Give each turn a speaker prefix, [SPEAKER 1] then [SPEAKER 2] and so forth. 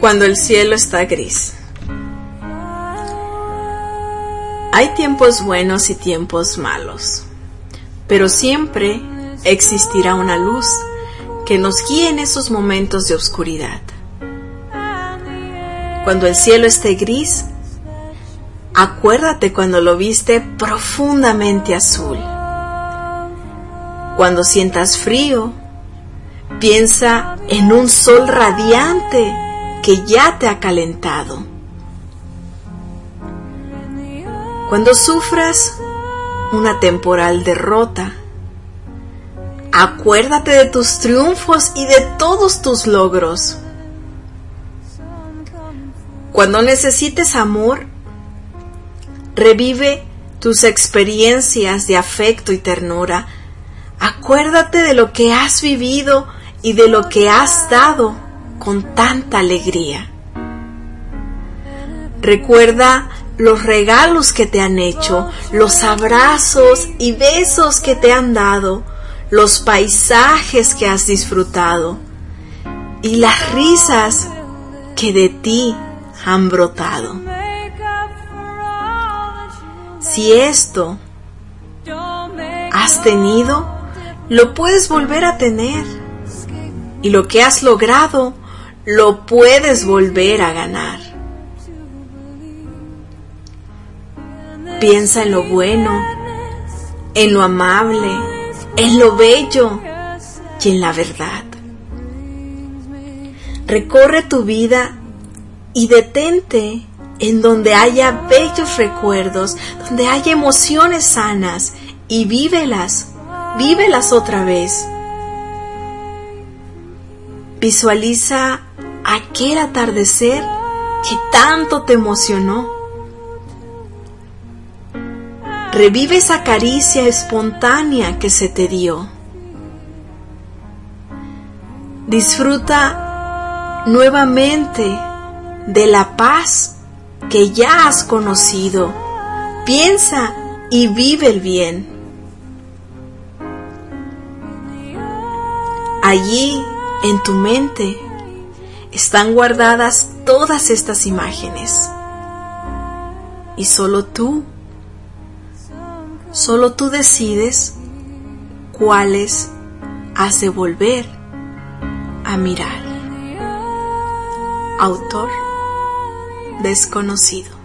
[SPEAKER 1] Cuando el cielo está gris. Hay tiempos buenos y tiempos malos, pero siempre existirá una luz que nos guíe en esos momentos de oscuridad. Cuando el cielo esté gris, acuérdate cuando lo viste profundamente azul. Cuando sientas frío, piensa en un sol radiante que ya te ha calentado. Cuando sufras una temporal derrota, acuérdate de tus triunfos y de todos tus logros. Cuando necesites amor, revive tus experiencias de afecto y ternura. Acuérdate de lo que has vivido y de lo que has dado con tanta alegría. Recuerda los regalos que te han hecho, los abrazos y besos que te han dado, los paisajes que has disfrutado y las risas que de ti han brotado. Si esto has tenido, lo puedes volver a tener. Y lo que has logrado, lo puedes volver a ganar. Piensa en lo bueno, en lo amable, en lo bello y en la verdad. Recorre tu vida y detente en donde haya bellos recuerdos, donde haya emociones sanas y vívelas, vívelas otra vez. Visualiza aquel atardecer que tanto te emocionó Revive esa caricia espontánea que se te dio. Disfruta nuevamente de la paz que ya has conocido. Piensa y vive el bien. Allí, en tu mente, están guardadas todas estas imágenes. Y solo tú Solo tú decides cuáles has de volver a mirar. Autor desconocido.